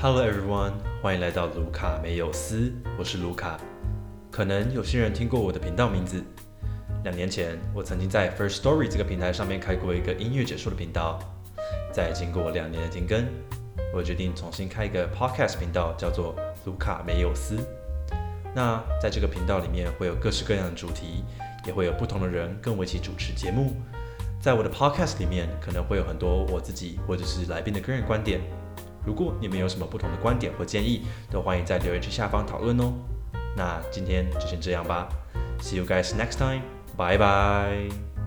Hello everyone，欢迎来到卢卡没有斯，我是卢卡。可能有些人听过我的频道名字。两年前，我曾经在 First Story 这个平台上面开过一个音乐解说的频道。在经过两年的停更，我决定重新开一个 Podcast 频道，叫做卢卡没有斯。那在这个频道里面会有各式各样的主题，也会有不同的人跟我一起主持节目。在我的 Podcast 里面，可能会有很多我自己或者是来宾的个人观点。如果你们有什么不同的观点或建议，都欢迎在留言区下方讨论哦。那今天就先这样吧，See you guys next time，拜拜。